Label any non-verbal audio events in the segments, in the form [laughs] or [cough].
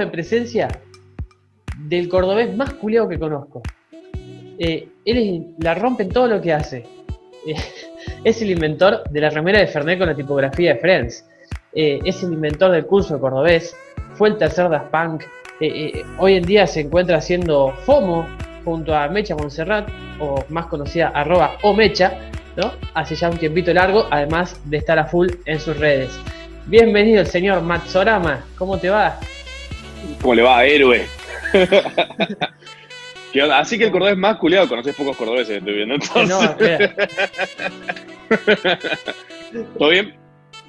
en presencia del cordobés más culiado que conozco. Eh, él es- la rompe en todo lo que hace. Eh, [laughs] es el inventor de la remera de Fernet con la tipografía de Friends. Eh, es el inventor del curso de cordobés. Fue el tercer Daft Punk. Hoy en día se encuentra haciendo FOMO junto a Mecha Montserrat, o más conocida arroba o Mecha, ¿no? Hace ya un tiempito largo, además de estar a full en sus redes. Bienvenido el señor Matsorama, ¿cómo te va? ¿Cómo le va, héroe? [laughs] ¿Qué? Así que el cordobés más culiado, conoces pocos cordobeses, estoy viendo entonces. No. [laughs] ¿Todo bien?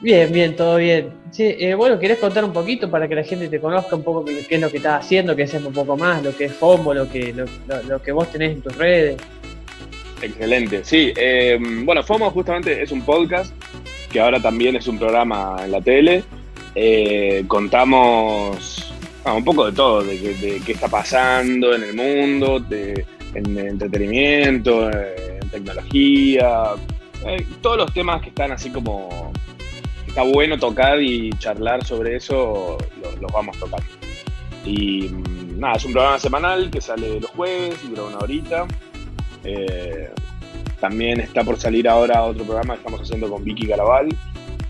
Bien, bien, todo bien. Sí, eh, bueno, ¿querés contar un poquito para que la gente te conozca un poco qué, qué es lo que estás haciendo, que sepas un poco más, lo que es FOMO, lo que, lo, lo- lo que vos tenés en tus redes? Excelente, sí. eh, bueno, FOMO justamente es un podcast que ahora también es un programa en la tele. Eh, contamos ah, un poco de todo, de, qué- está pasando en el mundo, de, en entretenimiento, eh, en tecnología, eh, todos los temas que están así como está bueno tocar y charlar sobre eso, los, los vamos tocando. Y mm, nada, es un programa semanal que sale los jueves, dura una horita. Eh, también está por salir ahora otro programa que estamos haciendo con Vicky Caraval,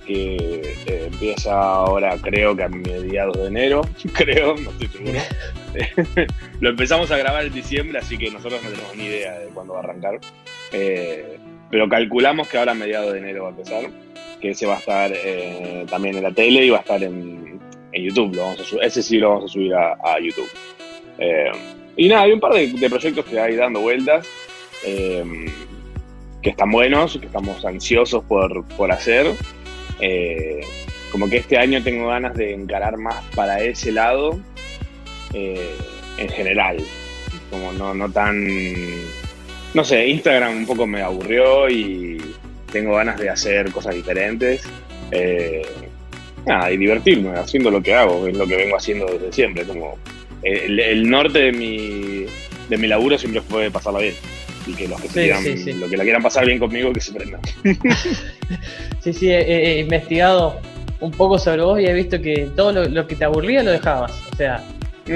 que eh, empieza ahora creo que a mediados de enero, [laughs] creo, no estoy seguro. [laughs] Lo empezamos a grabar en diciembre, así que nosotros no tenemos ni idea de cuándo va a arrancar. Eh, pero calculamos que ahora a mediados de enero va a empezar, que ese va a estar eh, también en la tele y va a estar en, en YouTube. Lo vamos a ese sí lo vamos a subir a, a YouTube. Eh, y nada, hay un par de, de proyectos que hay dando vueltas. que están buenos, que estamos ansiosos por, por hacer. Eh, como que este año tengo ganas de encarar más para ese lado eh, en general. Como no, no tan. No sé, Instagram un poco me aburrió y tengo ganas de hacer cosas diferentes. Eh, nada, y divertirme haciendo lo que hago, es lo que vengo haciendo desde siempre. Como el, el norte de mi, de mi laburo siempre fue pasarla bien. Y que los que, se Sí, quieran, sí, sí. lo que la quieran pasar bien conmigo, que se prendan. [laughs] Sí, sí, he, investigado un poco sobre vos y he visto que todo lo, lo que te aburría lo dejabas. O sea, [laughs]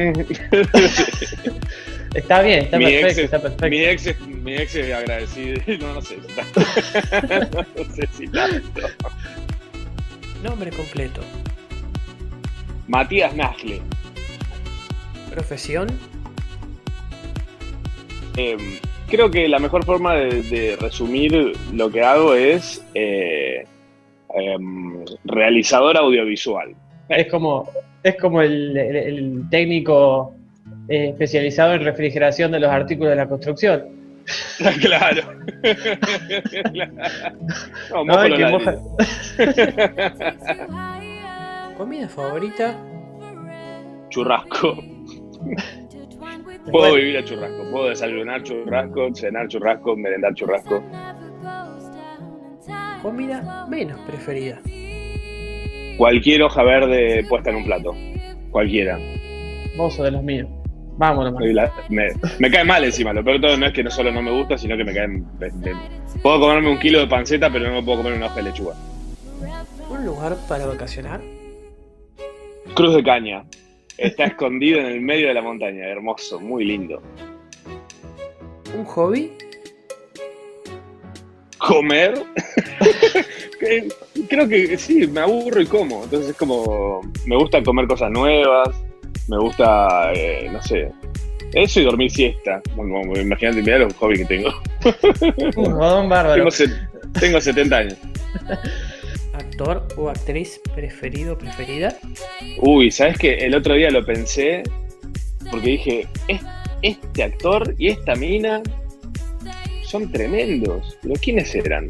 está bien, está mi, perfecto, ex, está es- perfecto. mi, ex, es- mi ex es agradecido. [laughs] No, no sé. si tanto. no sé si tanto. Nombre completo. Matías Nasle. Profesión. Eh, creo que la mejor forma de, de resumir lo que hago es eh, em, realizador audiovisual. Es como, es como el, el- el técnico eh, especializado en refrigeración de los artículos de la construcción. [laughs] [laughs] claro. no, No, que. [laughs] Comida favorita. Churrasco. Puedo vivir a churrasco. Puedo desayunar churrasco, cenar churrasco, merendar churrasco. Comida menos preferida. Cualquier hoja verde puesta en un plato. Cualquiera. Vos sos de los míos. Vámonos, la- me, me cae mal encima. Lo peor de todo no es que no solo no me gusta, sino que me cae. me- me- puedo comerme un kilo de panceta, pero no me puedo comer una hoja de lechuga. Un lugar para vacacionar. Cruz de caña. Está escondido en el medio de la montaña. Hermoso, muy lindo. Un hobby. Comer. [laughs] Creo que sí, me aburro y como. Entonces es como. Me gusta comer cosas nuevas. Me gusta, eh, no sé. Eso y dormir siesta. Bueno, imagínate, mirá los hobbies que tengo. Un rodón bárbaro. Tengo, tengo 70 años. [laughs] Actor o actriz preferido o preferida. Uy, ¿sabes qué? El otro día lo pensé porque dije, "Es- este actor y esta mina son tremendos. ¿Pero quiénes eran?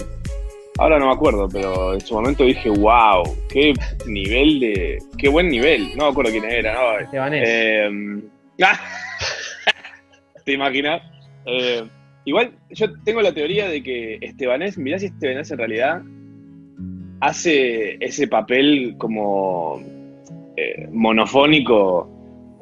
Ahora no me acuerdo, pero en su momento dije, wow, qué nivel de... qué buen nivel. No me acuerdo quién era, no. Estebanés. Eh, [laughs] ah, ¿Te imaginas? Eh, igual yo tengo la teoría de que Estebanés, mirá si Estebanés en realidad hace ese papel como eh, monofónico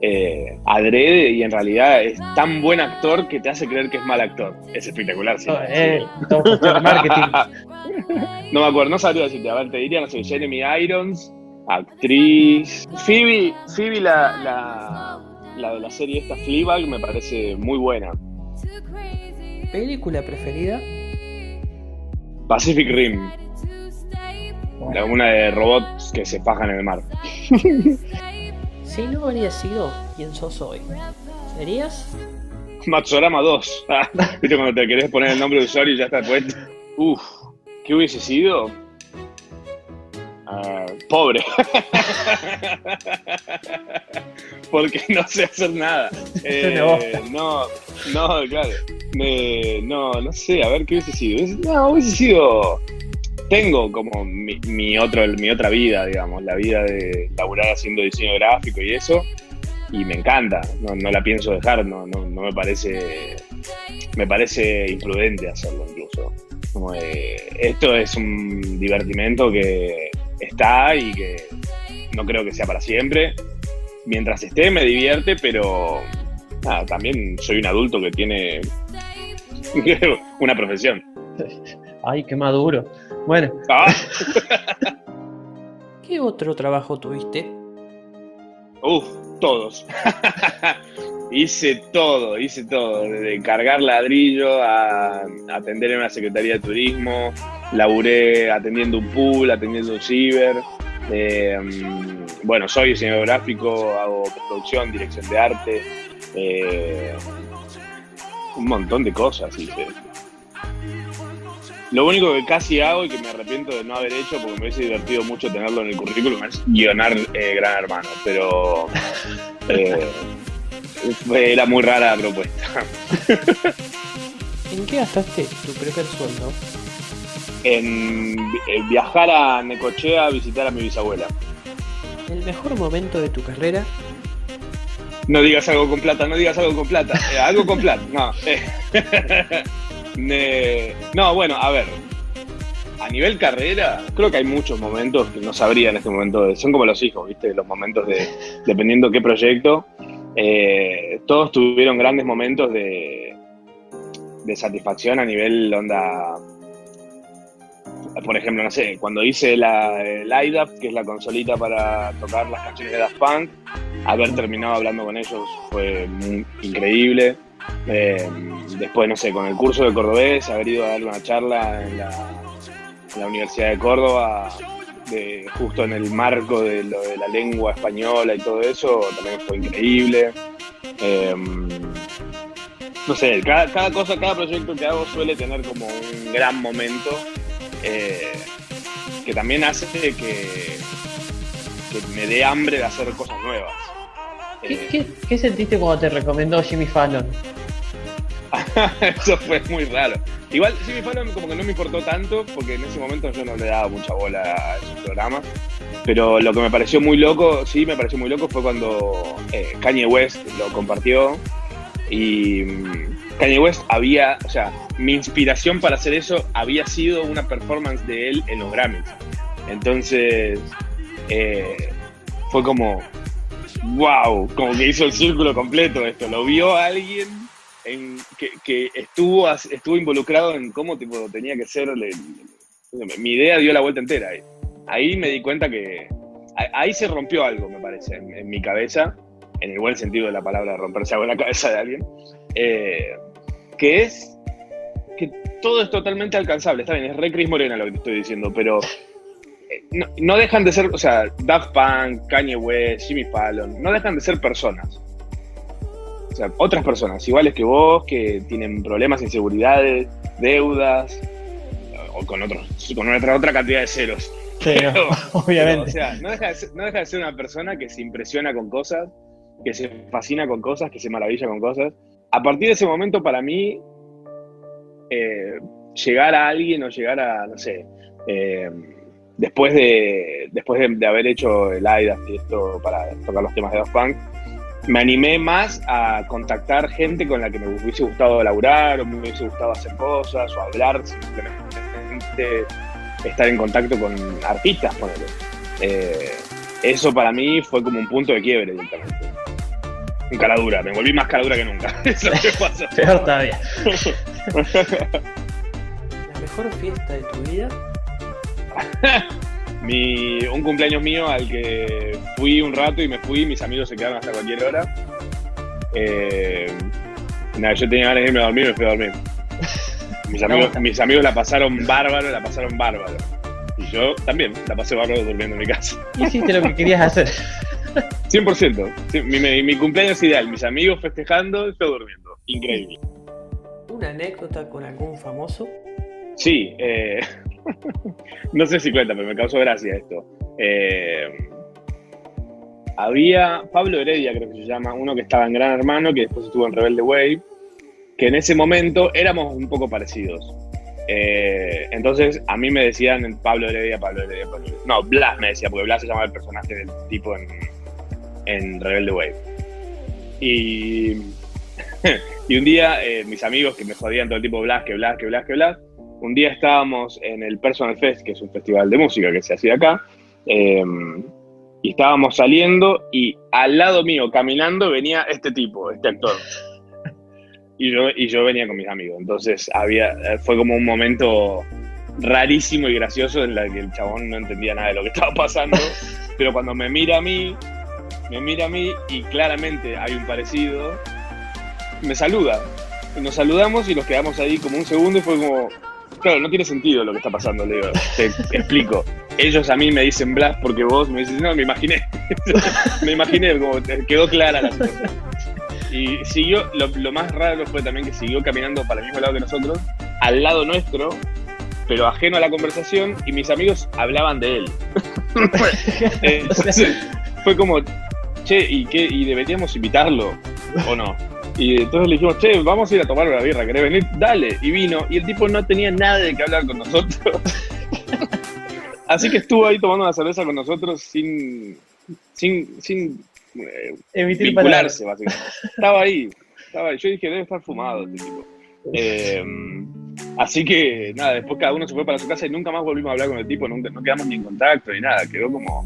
eh, adrede y en realidad es tan buen actor que te hace creer que es mal actor. Es espectacular, sí. Oh, eh. [laughs] No me acuerdo, no sabría decirte. A ver, te diría, no sé, Jeremy Irons, Actriz. Phoebe, Phoebe la, la, la de la serie esta Fleabag me parece muy buena. ¿Película preferida? Pacific Rim. La- Una de robots que se fajan en el mar. [laughs] Si no habrías sido quien sos hoy, ¿serías? Matsurama 2. [laughs] Ah, ¿Viste cuando te querés poner el nombre de usuario y ya está puesto? Uf, ¿qué hubiese sido? Ah, pobre. [laughs] Porque no sé hacer nada. Eh, no, no, claro. Me- no, no sé, a ver qué hubiese sido. No, hubiese sido. Tengo como mi, mi otro, mi otra vida, digamos, la vida de laburar haciendo diseño gráfico y eso. Y me encanta, no, no la pienso dejar, no, no, no me parece. Me parece imprudente hacerlo incluso. De, esto es un divertimento que está y que no creo que sea para siempre. Mientras esté me divierte, pero también soy un adulto que tiene [laughs] una profesión. Ay, qué maduro. Bueno, Ah, [laughs] ¿Qué otro trabajo tuviste? uf, todos. [laughs] hice todo, hice todo. Desde cargar ladrillo a atender en una secretaría de turismo, laburé atendiendo un pool, atendiendo un ciber. Eh, mm, bueno, soy diseñador gráfico, hago producción, dirección de arte. eh, un montón de cosas hice. Lo único que casi hago y que me arrepiento de no haber hecho, porque me hubiese divertido mucho tenerlo en el currículum, es guionar eh, Gran Hermano. Pero [laughs] eh, fue- era muy rara la propuesta. [laughs] ¿En qué gastaste tu primer sueldo? En, en viajar a Necochea a visitar a mi bisabuela. ¿El mejor momento de tu carrera? No digas algo con plata, no digas algo con plata. Eh, algo con plata, no. [laughs] no, bueno, a ver. A nivel carrera, creo que hay muchos momentos que no sabría en este momento. Son como los hijos, ¿viste? Los momentos de. Dependiendo qué proyecto. eh, todos tuvieron grandes momentos de. de satisfacción a nivel onda. Por ejemplo, no sé, cuando hice la, el IDAP, que es la consolita para tocar las canciones de Daft Punk, haber terminado hablando con ellos fue increíble. Eh, después, no sé, con el curso de cordobés, haber ido a darle una charla en la, Universidad de Córdoba, de, justo en el marco de lo de la lengua española y todo eso, también fue increíble. Eh, no sé, cada, cada cosa, cada proyecto que hago suele tener como un gran momento eh, que también hace que, me dé hambre de hacer cosas nuevas. ¿qué, Eh, qué, qué sentiste cuando te recomendó Jimmy Fallon? [laughs] Eso fue muy raro. Igual Jimmy Fallon como que no me importó tanto porque en ese momento yo no le daba mucha bola a esos programas. Pero lo que me pareció muy loco, sí, me pareció muy loco fue cuando eh, Kanye West lo compartió y mm, Kanye West había, o sea, mi inspiración para hacer eso había sido una performance de él en los Grammys. Entonces, eh, fue como, wow, como que hizo el círculo completo esto. Lo vio alguien que, estuvo, estuvo involucrado en cómo tipo, tenía que ser. mi idea dio la vuelta entera. Ahí, me di cuenta que. Ahí se rompió algo, me parece, en, en mi cabeza, en el buen sentido de la palabra, romperse algo en la cabeza de alguien, eh, que es que todo es totalmente alcanzable. Está bien, es re Cris Morena lo que te estoy diciendo, pero eh, no, no dejan de ser, o sea, Daft Punk, Kanye West, Jimmy Fallon, no dejan de ser personas. O sea, otras personas, iguales que vos, que tienen problemas, inseguridades, deudas, o con, otros, con otra, otra cantidad de ceros. Pero, [laughs] Pero, obviamente. o sea, no deja, de ser, no deja de ser una persona que se impresiona con cosas, que se fascina con cosas, que se maravilla con cosas. A partir de ese momento, para mí, eh, llegar a alguien o llegar a, no sé, eh, después de después de, de haber hecho el IDAS y esto para tocar los temas de Daft Punk, me animé más a contactar gente con la que me hubiese gustado laburar o me hubiese gustado hacer cosas o hablar simplemente estar en contacto con artistas, ponele. Eh, eso para mí fue como un punto de quiebre directamente. Un cara dura, me volví más cara dura que nunca. [laughs] Eso es lo que pasó. Peor todavía. ¿La mejor fiesta de tu vida? [laughs] Mi, un cumpleaños mío al que fui un rato y me fui, mis amigos se quedaron hasta cualquier hora. Eh, nada, yo tenía ganas de irme a dormir y me fui a dormir. Mis amigos, mis amigos la pasaron bárbaro, la pasaron bárbaro. Y yo también la pasé bárbaro durmiendo en mi casa. Hiciste lo que querías hacer. 100%. Sí, mi, mi, mi cumpleaños ideal, mis amigos festejando, yo durmiendo. Increíble. ¿Una anécdota con algún famoso? Sí, eh, [laughs] no sé si cuenta, pero me causó gracia esto. Eh, había Pablo Heredia, creo que se llama, uno que estaba en Gran Hermano, que después estuvo en Rebelde Way, que en ese momento éramos un poco parecidos. Eh, entonces a mí me decían Pablo Heredia, Pablo Heredia, Pablo Heredia. No, Blas me decía, porque Blas se llama el personaje del tipo en, Rebelde Way. [laughs] Y, un día eh, mis amigos que me jodían todo el tiempo Blas, que Blas, que Blas, que Blas, un día estábamos en el Personal Fest, que es un festival de música que se hacía acá, eh, y estábamos saliendo y al lado mío, caminando, venía este tipo, este actor. Y yo, y yo venía con mis amigos. Entonces había, eh, fue como un momento rarísimo y gracioso en el que el chabón no entendía nada de lo que estaba pasando. [laughs] Pero cuando me mira a mí, me mira a mí y claramente hay un parecido, me saluda. Nos saludamos y nos quedamos ahí como un segundo y fue como, claro, no tiene sentido lo que está pasando, le digo, te, explico. Ellos a mí me dicen Blas porque vos me dices, no, me imaginé. [laughs] me imaginé, como quedó clara la situación. Y siguió, lo, lo, más raro fue también que siguió caminando para el mismo lado que nosotros, al lado nuestro, pero ajeno a la conversación, y mis amigos hablaban de él. [laughs] Entonces, fue como, che, ¿y, qué, ¿y deberíamos invitarlo o no? Y entonces le dijimos, che, vamos a ir a tomar una birra, ¿querés venir? Dale. Y vino. Y el tipo no tenía nada de qué hablar con nosotros. [laughs] Así que estuvo ahí tomando una cerveza con nosotros sin, sin, sin eh, Emitir vincularse, básicamente. Estaba ahí, estaba ahí. Yo dije, debe estar fumado este tipo. Eh, así que nada, después cada uno se fue para su casa y nunca más volvimos a hablar con el tipo, nunca, no quedamos ni en contacto ni nada, quedó como,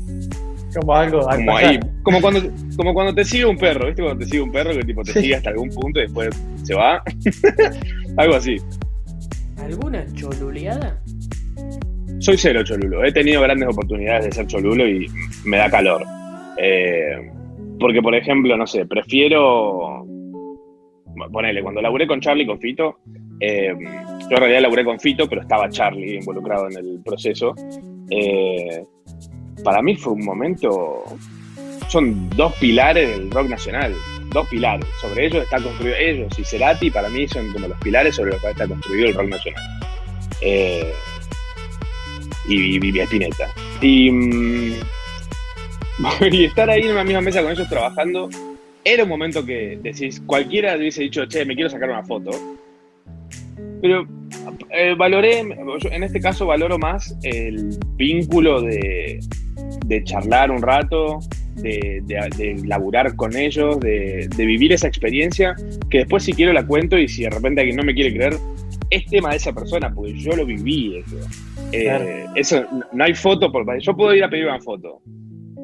Como algo. al como ahí, como cuando, como cuando te sigue un perro, ¿viste? Cuando te sigue un perro que tipo te Sí. sigue hasta algún punto y después se va. [laughs] Algo así. ¿Alguna choluleada? Soy cero cholulo. He tenido grandes oportunidades de ser cholulo y me da calor. Eh, porque, por ejemplo, no sé, prefiero. Ponele, cuando laburé con Charlie, con Fito, eh, yo en realidad laburé con Fito, pero estaba Charlie involucrado en el proceso. Eh, para mí fue un momento. Son dos pilares del rock nacional. Dos pilares. Sobre ellos está construido. Ellos y Cerati, para mí, son como los pilares sobre los cuales está construido el rock nacional. Eh, y, y. Y, mm, [laughs] y estar ahí en una misma mesa con ellos trabajando, era un momento que decís, cualquiera hubiese dicho, che, me quiero sacar una foto. Pero eh, valoré, en este caso valoro más el vínculo de, de charlar un rato, de, de- de laburar con ellos, de, de vivir esa experiencia, que después si quiero la cuento y si de repente alguien no me quiere creer, es tema de esa persona, porque yo lo viví eso. Eh, Claro. eso no hay foto, por, yo puedo ir a pedir una foto.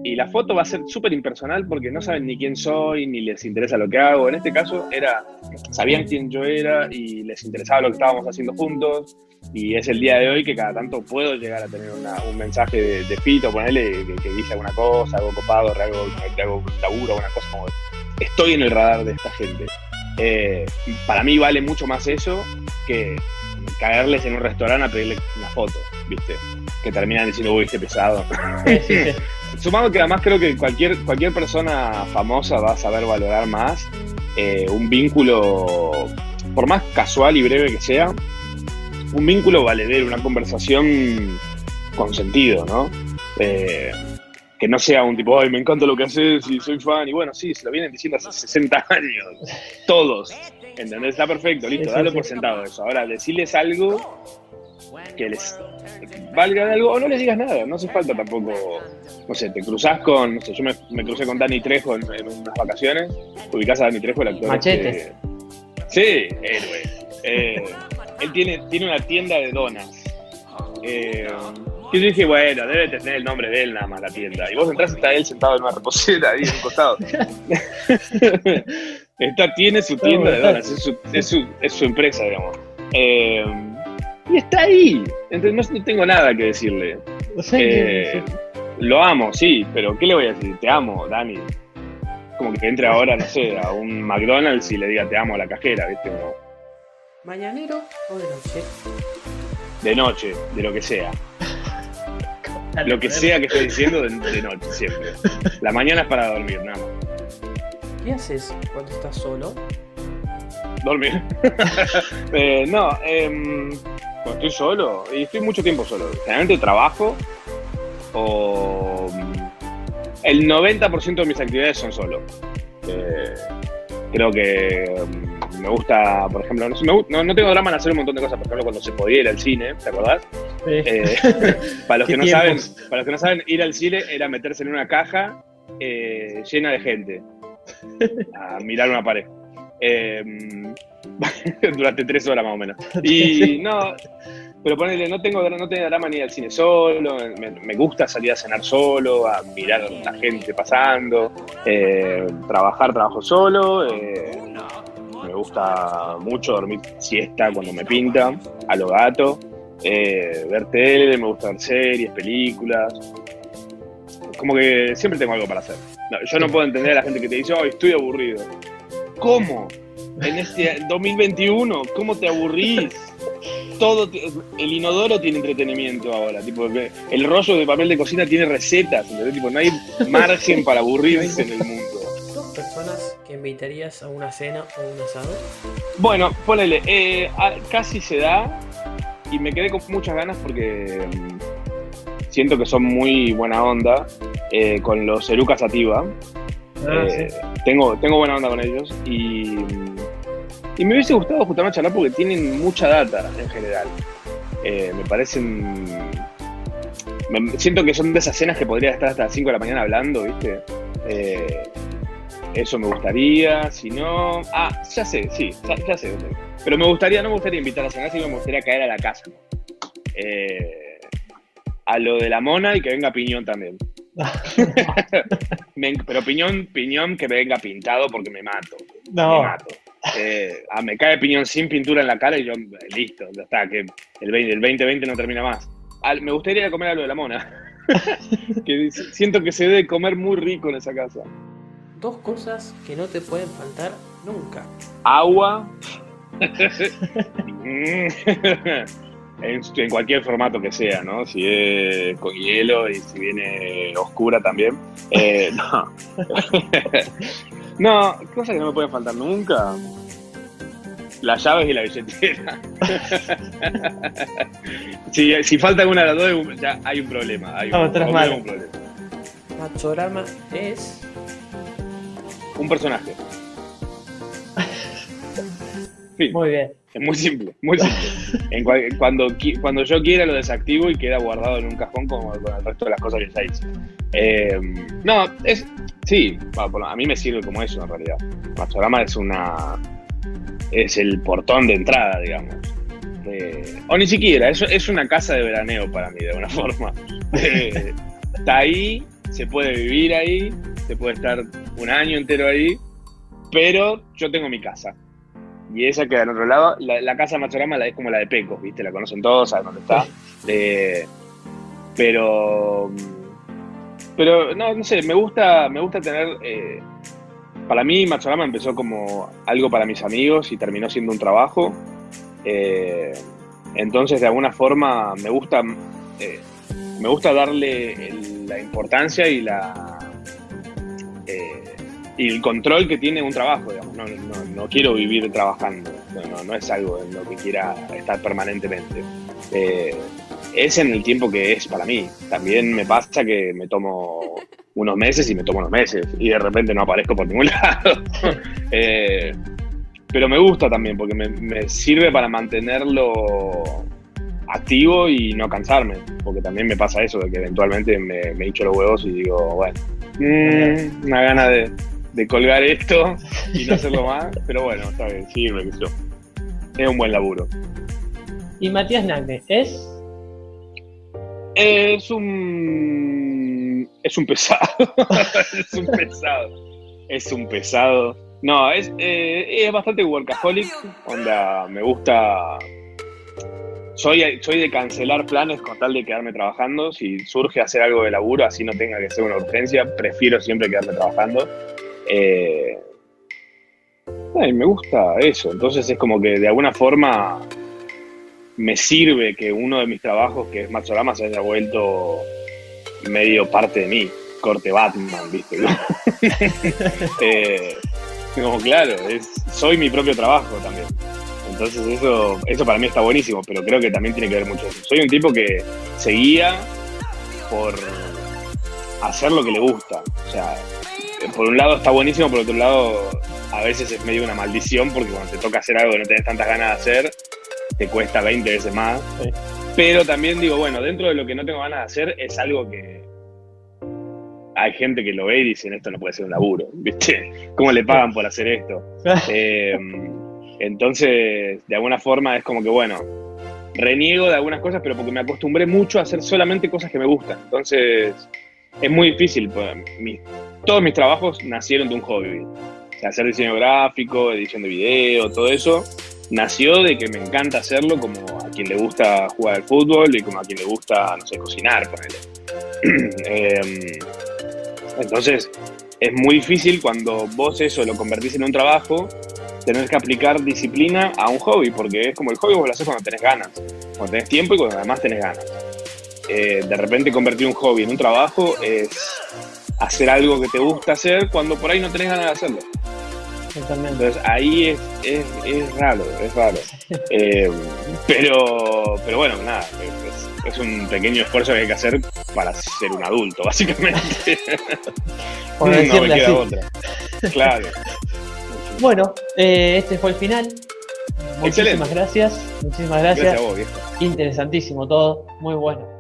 Y la foto va a ser súper impersonal porque no saben ni quién soy, ni les interesa lo que hago. En este caso era, sabían quién yo era y les interesaba lo que estábamos haciendo juntos. Y es el día de hoy que cada tanto puedo llegar a tener una- un mensaje de, de Fito, ponerle que, que dice alguna cosa, algo copado, algo, algo laburo, una cosa como estoy en el radar de esta gente. Eh, para mí vale mucho más eso que caerles en un restaurante a pedirle una foto, ¿viste? Que terminan diciendo, uy, este pesado. Sí, sí, sí. [laughs] Sumado que además creo que cualquier, cualquier persona famosa va a saber valorar más eh, un vínculo, por más casual y breve que sea, un vínculo valedero, una conversación con sentido, ¿no? Eh, que no sea un tipo, ay, me encanta lo que haces y soy fan, y bueno, sí, se lo vienen diciendo hace 60 años, todos, ¿entendés? Está perfecto, listo, sí. por sentado eso. Ahora, decirles algo que les valga de algo, o no les digas nada, no hace falta tampoco, no sé, te cruzás con, no sé, yo me, me crucé con Dani Trejo en, en unas vacaciones, ubicás a Dani Trejo, el actor. Machete. este- sí, héroe. Eh, él tiene, tiene una tienda de donas. Eh, y yo dije, bueno, debe tener el nombre de él nada más la tienda. Y vos entrás y está él sentado en una reposera ahí en un costado. [laughs] Está, tiene su tienda de donas, es su, es su, es su empresa, digamos. Eh, y está ahí. Entonces no, no tengo nada que decirle. O sea que- Eh, Lo amo, sí, pero ¿qué le voy a decir? Te amo, Dani. Como que entre ahora, no sé, a un McDonald's y le diga te amo a la cajera, ¿viste? Como ¿Mañanero o de noche? de noche, de lo que sea. [laughs] Lo que sea que esté diciendo, de, de noche, siempre. La mañana es para dormir, nada más. ¿Qué haces cuando estás solo? Dormir. [laughs] Eh, no, em, cuando estoy solo, y estoy mucho tiempo solo. Generalmente trabajo o... El 90% de mis actividades son solo. Eh, creo que mm, me gusta, por ejemplo, no, sé, me no, no tengo drama en hacer un montón de cosas. Por ejemplo, cuando se podía ir al cine, ¿te acordás? Sí. Eh, [laughs] para, los que no saben, para los que no saben, ir al cine era meterse en una caja eh, llena de gente a mirar una pared. Eh, [laughs] durante tres horas más o menos. Y no, pero ponele, no tengo, no tengo drama ni ir al cine solo, me, me gusta salir a cenar solo, a mirar a la gente pasando, eh, trabajar, trabajo solo, eh, me gusta mucho dormir siesta cuando me pinta, a lo gato, eh, ver tele, me gusta ver series, películas, como que siempre tengo algo para hacer. No, yo no puedo entender a la gente que te dice, oh, estoy aburrido. ¿Cómo? En este 2021, ¿cómo te aburrís? Todo, el inodoro tiene entretenimiento ahora, tipo, el rollo de papel de cocina tiene recetas, ¿entendés? Tipo, no hay margen para aburrirse en el mundo. ¿Dos personas que invitarías a una cena o un asado? Bueno, ponele, eh, casi se da y me quedé con muchas ganas porque mm, siento que son muy buena onda eh, con los Eruca Sativa. Ah, Eh, sí. tengo, tengo buena onda con ellos y, y me hubiese gustado justamente charlar porque tienen mucha data en general. Eh, me parecen. me- siento que son de esas cenas que podría estar hasta las 5 de la mañana hablando, ¿viste? Eh, eso me gustaría, si no. Ah, ya sé, sí, ya, ya sé. Pero me gustaría, no me gustaría invitar a cenar, sino me gustaría caer a la casa. Eh, a lo de la mona y que venga Piñón también. [laughs] Me- pero piñón, piñón que me venga pintado porque me mato. No, Me mato. Eh, ah, me cae piñón sin pintura en la cara y yo, eh, listo, ya está, que el, 20, el 2020 no termina más. Al- me gustaría ir a comer a lo de la mona. [laughs] que dice- siento que se debe comer muy rico en esa casa. Dos cosas que no te pueden faltar nunca. Agua. [laughs] en, en cualquier formato que sea, ¿no? Si es con hielo y si viene oscura también. Eh, [laughs] no. no, cosas que no me pueden faltar nunca. Las llaves y la billetera. [laughs] si, si falta alguna de las dos, ya hay un problema. Hay un, Vamos, tras hay mano. un problema. Machorama es. Un personaje. Fin. muy bien. Es muy simple, muy simple. En cual- cuando, cuando yo quiera lo desactivo y queda guardado en un cajón como con el resto de las cosas que ya hice. Eh, no, es. Sí, a mí me sirve como eso en realidad. Machorama es una. Es el portón de entrada, digamos. Eh, o ni siquiera, es, es una casa de veraneo para mí, de alguna [laughs] forma. Eh, está ahí, se puede vivir ahí, se puede estar un año entero ahí, pero yo tengo mi casa. Y esa queda en otro lado. La, la casa Machorama la es como la de Pecos, ¿viste? La conocen todos, saben dónde está. Eh, pero. Pero, no, no sé, me gusta, me gusta tener. eh, para mí, Machorama empezó como algo para mis amigos y terminó siendo un trabajo. Eh, entonces, de alguna forma, me gusta. me gusta darle el- la importancia y la. eh, y el control que tiene un trabajo, digamos. No, no, no quiero vivir trabajando, no, no, es algo en lo que quiera estar permanentemente. Eh, es en el tiempo que es para mí. También me pasa que me tomo [laughs] unos meses y me tomo unos meses y de repente no aparezco por ningún [laughs] lado. Eh, pero me gusta también porque me, me sirve para mantenerlo activo y no cansarme, porque también me pasa eso, de que eventualmente me, me hincho los huevos y digo, bueno, mm, una gana de, de colgar esto y no hacerlo más, pero bueno, está bien, sirve, que yo. Es un buen laburo. Y Matías Nagne, ¿es? Es un. Es un pesado. [laughs] es un pesado. Es un pesado. No, es, eh, es bastante workaholic. Onda, me gusta. soy, soy de cancelar planes con tal de quedarme trabajando. Si surge hacer algo de laburo, así no tenga que ser una urgencia, prefiero siempre quedarme trabajando. Eh, me gusta eso. Entonces es como que de alguna forma me sirve que uno de mis trabajos, que es Matsorama, se haya vuelto medio parte de mí. Corte Batman, ¿viste? [laughs] eh, como claro, soy mi propio trabajo también. Entonces eso, eso para mí está buenísimo, pero creo que también tiene que ver mucho eso. Soy un tipo que seguía por hacer lo que le gusta. O sea, por un lado está buenísimo, por otro lado a veces es medio una maldición porque cuando te toca hacer algo que no tenés tantas ganas de hacer, te cuesta 20 veces más. Pero también digo, bueno, dentro de lo que no tengo ganas de hacer es algo que hay gente que lo ve y dicen esto no puede ser un laburo, [laughs] ¿viste? ¿Cómo le pagan por hacer esto? [laughs] Eh, entonces, de alguna forma es como que, bueno, reniego de algunas cosas, pero porque me acostumbré mucho a hacer solamente cosas que me gustan. Entonces, es muy difícil. Pues, todos mis trabajos nacieron de un hobby. hacer diseño gráfico, edición de video, todo eso, nació de que me encanta hacerlo como a quien le gusta jugar al fútbol y como a quien le gusta, no sé, cocinar, ponele. [clears throat] Em, entonces, es muy difícil cuando vos eso lo convertís en un trabajo, tener que aplicar disciplina a un hobby, porque es como el hobby vos lo haces cuando tenés ganas, cuando tenés tiempo y cuando además tenés ganas. Eh, de repente convertir un hobby en un trabajo es hacer algo que te gusta hacer cuando por ahí no tenés ganas de hacerlo. Entonces ahí es, es, es raro, es raro. Eh, pero, pero bueno, nada, es, un pequeño esfuerzo que hay que hacer para ser un adulto, [laughs] básicamente. no me queda otra. Claro. Bueno, eh, este fue el final. Muchísimas gracias. Muchísimas gracias. Interesantísimo todo. Muy bueno.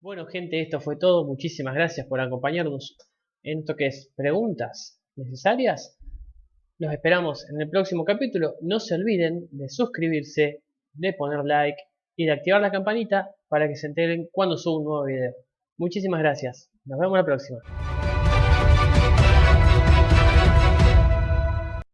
Bueno, gente, esto fue todo. Muchísimas gracias por acompañarnos en esto que es preguntas necesarias. Los esperamos en el próximo capítulo. No se olviden de suscribirse, de poner like y de activar la campanita para que se enteren cuando subo un nuevo video. Muchísimas gracias. Nos vemos la próxima.